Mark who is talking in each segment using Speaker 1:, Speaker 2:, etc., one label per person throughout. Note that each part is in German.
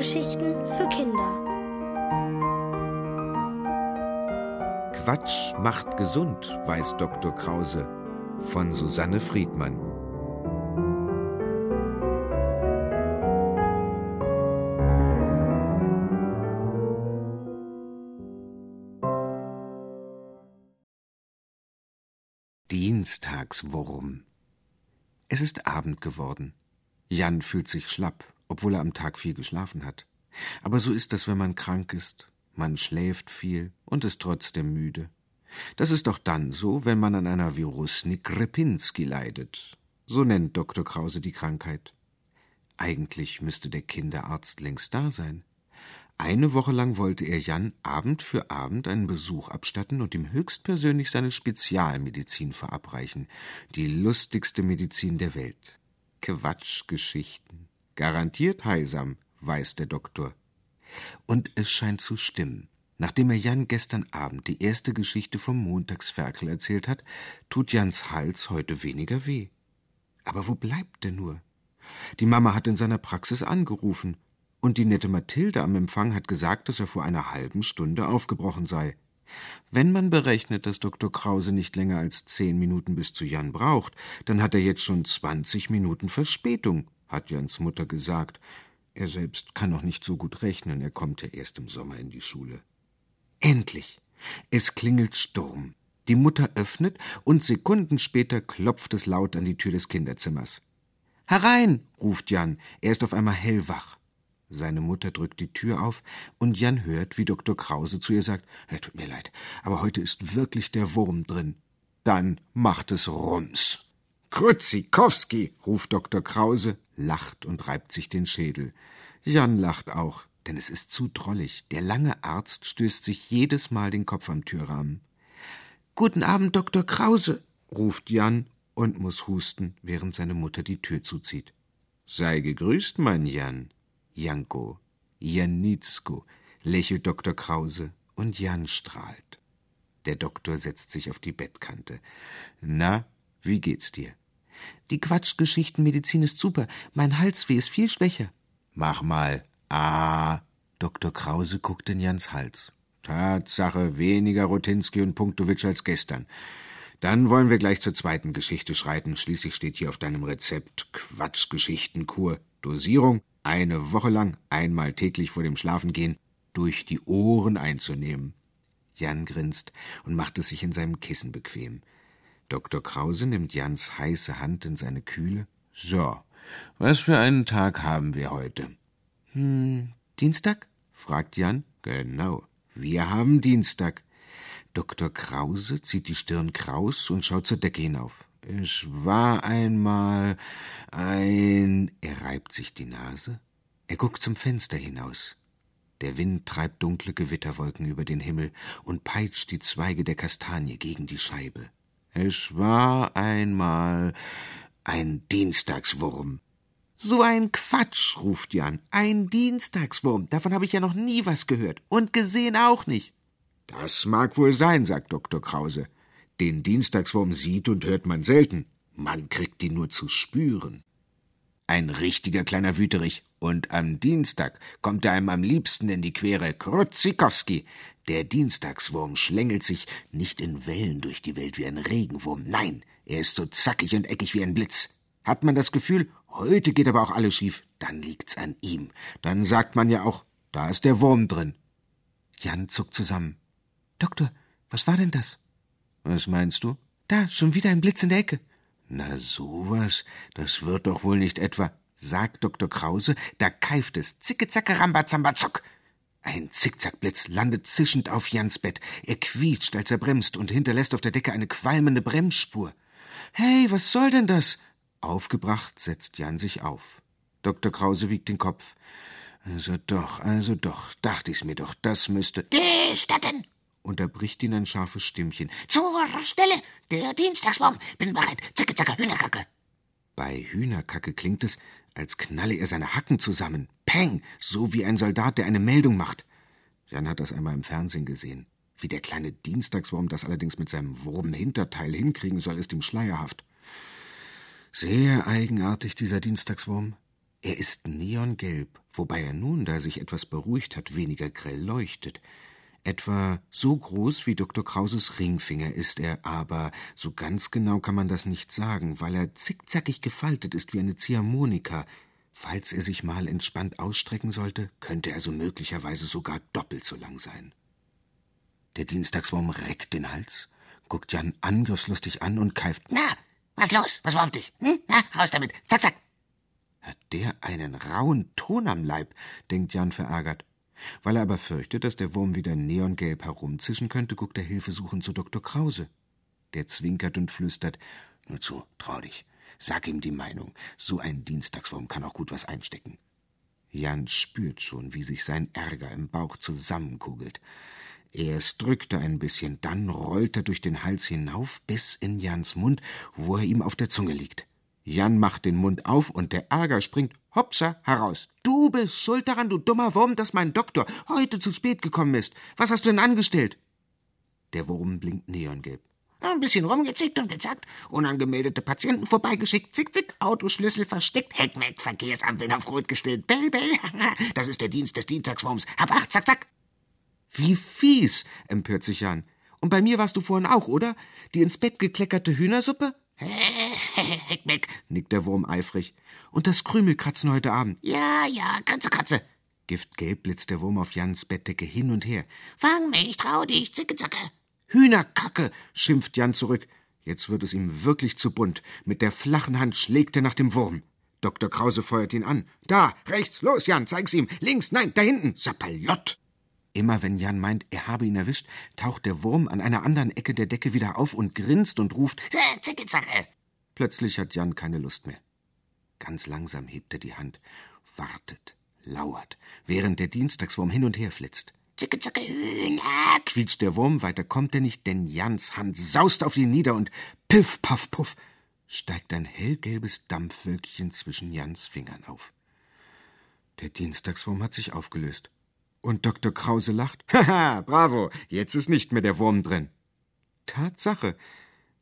Speaker 1: Hörgeschichten für Kinder.
Speaker 2: Quatsch macht gesund, weiß Dr. Krause von Susanne Friedmann. Dienstagswurm. Es ist Abend geworden. Jan fühlt sich schlapp, obwohl er am Tag viel geschlafen hat. Aber so ist das, wenn man krank ist. Man schläft viel und ist trotzdem müde. Das ist doch dann so, wenn man an einer Virusnik Repinski leidet. So nennt Dr. Krause die Krankheit. Eigentlich müsste der Kinderarzt längst da sein. Eine Woche lang wollte er Jan Abend für Abend einen Besuch abstatten und ihm höchstpersönlich seine Spezialmedizin verabreichen, die lustigste Medizin der Welt. Quatschgeschichten. Garantiert heilsam, weiß der Doktor. Und es scheint zu stimmen. Nachdem er Jan gestern Abend die erste Geschichte vom Montagsferkel erzählt hat, tut Jans Hals heute weniger weh. Aber wo bleibt er nur? Die Mama hat in seiner Praxis angerufen, und die nette Mathilde am Empfang hat gesagt, dass er vor einer halben Stunde aufgebrochen sei. Wenn man berechnet, dass Dr. Krause nicht länger als zehn Minuten bis zu Jan braucht, dann hat er jetzt schon zwanzig Minuten Verspätung, hat Jans Mutter gesagt. Er selbst kann noch nicht so gut rechnen, er kommt ja erst im Sommer in die Schule. Endlich! Es klingelt Sturm. Die Mutter öffnet, und Sekunden später klopft es laut an die Tür des Kinderzimmers. Herein! ruft Jan, er ist auf einmal hellwach. Seine Mutter drückt die Tür auf, und Jan hört, wie Dr. Krause zu ihr sagt, tut mir leid, aber heute ist wirklich der Wurm drin. Dann macht es Rums. Kruzikowski, ruft Dr. Krause, lacht und reibt sich den Schädel. Jan lacht auch, denn es ist zu drollig. Der lange Arzt stößt sich jedes Mal den Kopf am Türrahmen. Guten Abend, Dr. Krause, ruft Jan und muss husten, während seine Mutter die Tür zuzieht. Sei gegrüßt, mein Jan, Janko, Janitzko, lächelt Dr. Krause und Jan strahlt. Der Doktor setzt sich auf die Bettkante. Na, wie geht's dir? Die Quatschgeschichtenmedizin ist super. Mein Halsweh ist viel schwächer. Mach mal. Ah. Dr. Krause guckt in Jans Hals. Tatsache, weniger Rotinski und Punktowitsch als gestern. Dann wollen wir gleich zur zweiten Geschichte schreiten. Schließlich steht hier auf deinem Rezept Quatschgeschichtenkur. Dosierung eine Woche lang, einmal täglich vor dem Schlafengehen, durch die Ohren einzunehmen. Jan grinst und macht es sich in seinem Kissen bequem. Dr. Krause nimmt Jans heiße Hand in seine kühle. So, was für einen Tag haben wir heute? Hm, Dienstag? fragt Jan. Genau, wir haben Dienstag. Dr. Krause zieht die Stirn kraus und schaut zur Decke hinauf. Es war einmal ein. Er reibt sich die Nase. Er guckt zum Fenster hinaus. Der Wind treibt dunkle Gewitterwolken über den Himmel und peitscht die Zweige der Kastanie gegen die Scheibe. Es war einmal ein Dienstagswurm. So ein Quatsch, ruft Jan. Ein Dienstagswurm. Davon habe ich ja noch nie was gehört. Und gesehen auch nicht. Das mag wohl sein, sagt Dr. Krause. Den Dienstagswurm sieht und hört man selten. Man kriegt ihn nur zu spüren. Ein richtiger kleiner Wüterich. Und am Dienstag kommt er einem am liebsten in die Quere. Krutzikowski. Der Dienstagswurm schlängelt sich nicht in Wellen durch die Welt wie ein Regenwurm. Nein, er ist so zackig und eckig wie ein Blitz. Hat man das Gefühl, heute geht aber auch alles schief, dann liegt's an ihm. Dann sagt man ja auch, da ist der Wurm drin. Jan zuckt zusammen. Doktor, was war denn das? Was meinst du? Da, schon wieder ein Blitz in der Ecke. Na sowas, das wird doch wohl nicht etwa, sagt Dr. Krause, da keift es, zicke zacke rambazamba zock. Ein Zickzackblitz landet zischend auf Jans Bett. Er quietscht, als er bremst und hinterlässt auf der Decke eine qualmende Bremsspur. Hey, was soll denn das? Aufgebracht setzt Jan sich auf. Dr. Krause wiegt den Kopf. Also doch, also doch, dachte ich's mir doch, das müsste.
Speaker 3: Gestatten!
Speaker 2: Unterbricht ihn ein scharfes Stimmchen.
Speaker 3: Zur Stelle! Der Dienstagsbaum! Bin bereit! Zacke, zacke, Hühnerkacke!
Speaker 2: Bei Hühnerkacke klingt es, als knalle er seine Hacken zusammen. Peng! So wie ein Soldat, der eine Meldung macht. Jan hat das einmal im Fernsehen gesehen. Wie der kleine Dienstagswurm das allerdings mit seinem Wurmhinterteil hinkriegen soll, ist ihm schleierhaft. Sehr eigenartig, dieser Dienstagswurm. Er ist neongelb, wobei er nun, da er sich etwas beruhigt hat, weniger grell leuchtet. Etwa so groß wie Dr. Krauses Ringfinger ist er, aber so ganz genau kann man das nicht sagen, weil er zickzackig gefaltet ist wie eine Ziehharmonika. Falls er sich mal entspannt ausstrecken sollte, könnte er so möglicherweise sogar doppelt so lang sein. Der Dienstagswurm reckt den Hals, guckt Jan angriffslustig an und keift.
Speaker 3: Na, was los? Was wurmt dich? Hm? Na, raus damit. Zack, zack.
Speaker 2: Hat der einen rauen Ton am Leib, denkt Jan verärgert. Weil er aber fürchtet, dass der Wurm wieder neongelb herumzischen könnte, guckt er hilfesuchend zu Dr. Krause. Der zwinkert und flüstert: Nur zu, trau dich. Sag ihm die Meinung. So ein Dienstagswurm kann auch gut was einstecken. Jan spürt schon, wie sich sein Ärger im Bauch zusammenkugelt. Erst drückt er ein bisschen, dann rollt er durch den Hals hinauf bis in Jans Mund, wo er ihm auf der Zunge liegt. Jan macht den Mund auf und der Ärger springt hopsa heraus. Du bist schuld daran, du dummer Wurm, dass mein Doktor heute zu spät gekommen ist. Was hast du denn angestellt? Der Wurm blinkt neongelb.
Speaker 3: Ein bisschen rumgezickt und gezackt, unangemeldete Patienten vorbeigeschickt, zick, zick, Autoschlüssel versteckt, Heckmeck, Verkehrsampeln auf Rot gestellt, bell, bell. Das ist der Dienst des Dienstagswurms. Hab acht, zack, zack.
Speaker 2: Wie fies, empört sich Jan. Und bei mir warst du vorhin auch, oder? Die ins Bett gekleckerte Hühnersuppe?
Speaker 3: Heckmeck,
Speaker 2: nickt der Wurm eifrig. Und das Krümelkratzen heute Abend.
Speaker 3: Ja, ja, Kratze, Kratze.
Speaker 2: Giftgelb blitzt der Wurm auf Jans Bettdecke hin und her.
Speaker 3: Fang mich, trau dich, zicke, zacke.
Speaker 2: Hühnerkacke, schimpft Jan zurück. Jetzt wird es ihm wirklich zu bunt. Mit der flachen Hand schlägt er nach dem Wurm. Dr. Krause feuert ihn an. Da, rechts, los, Jan, zeig's ihm. Links, nein, da hinten. Sapalott. Immer wenn Jan meint, er habe ihn erwischt, taucht der Wurm an einer anderen Ecke der Decke wieder auf und grinst und ruft
Speaker 3: Zicke, zacke.
Speaker 2: Plötzlich hat Jan keine Lust mehr. Ganz langsam hebt er die Hand, wartet, lauert, während der Dienstagswurm hin und her flitzt.
Speaker 3: Zicke, zacke, Hühner,
Speaker 2: quietscht der Wurm, weiter kommt er nicht, denn Jans Hand saust auf ihn nieder und piff, paff, puff, steigt ein hellgelbes Dampfwölkchen zwischen Jans Fingern auf. Der Dienstagswurm hat sich aufgelöst. Und Dr. Krause lacht. Haha, bravo, jetzt ist nicht mehr der Wurm drin. Tatsache.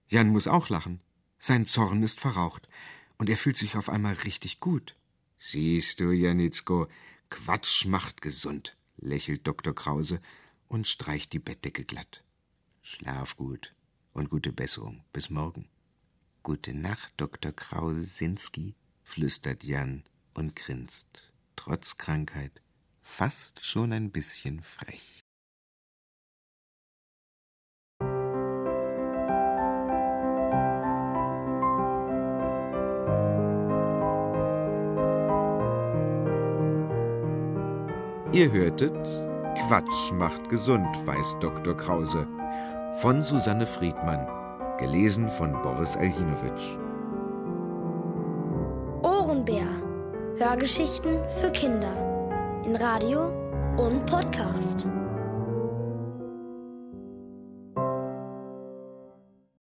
Speaker 2: Jan muss auch lachen. Sein Zorn ist verraucht. Und er fühlt sich auf einmal richtig gut. Siehst du, Janitzko, Quatsch macht gesund, lächelt Dr. Krause und streicht die Bettdecke glatt. Schlaf gut und gute Besserung. Bis morgen. Gute Nacht, Dr. Krause-Sinski, flüstert Jan und grinst, trotz Krankheit fast schon ein bisschen frech. Ihr hörtet Quatsch macht gesund, weiß Dr. Krause von Susanne Friedmann, gelesen von Boris Aljinowitsch.
Speaker 1: Ohrenbär. Hörgeschichten für Kinder in Radio und Podcast.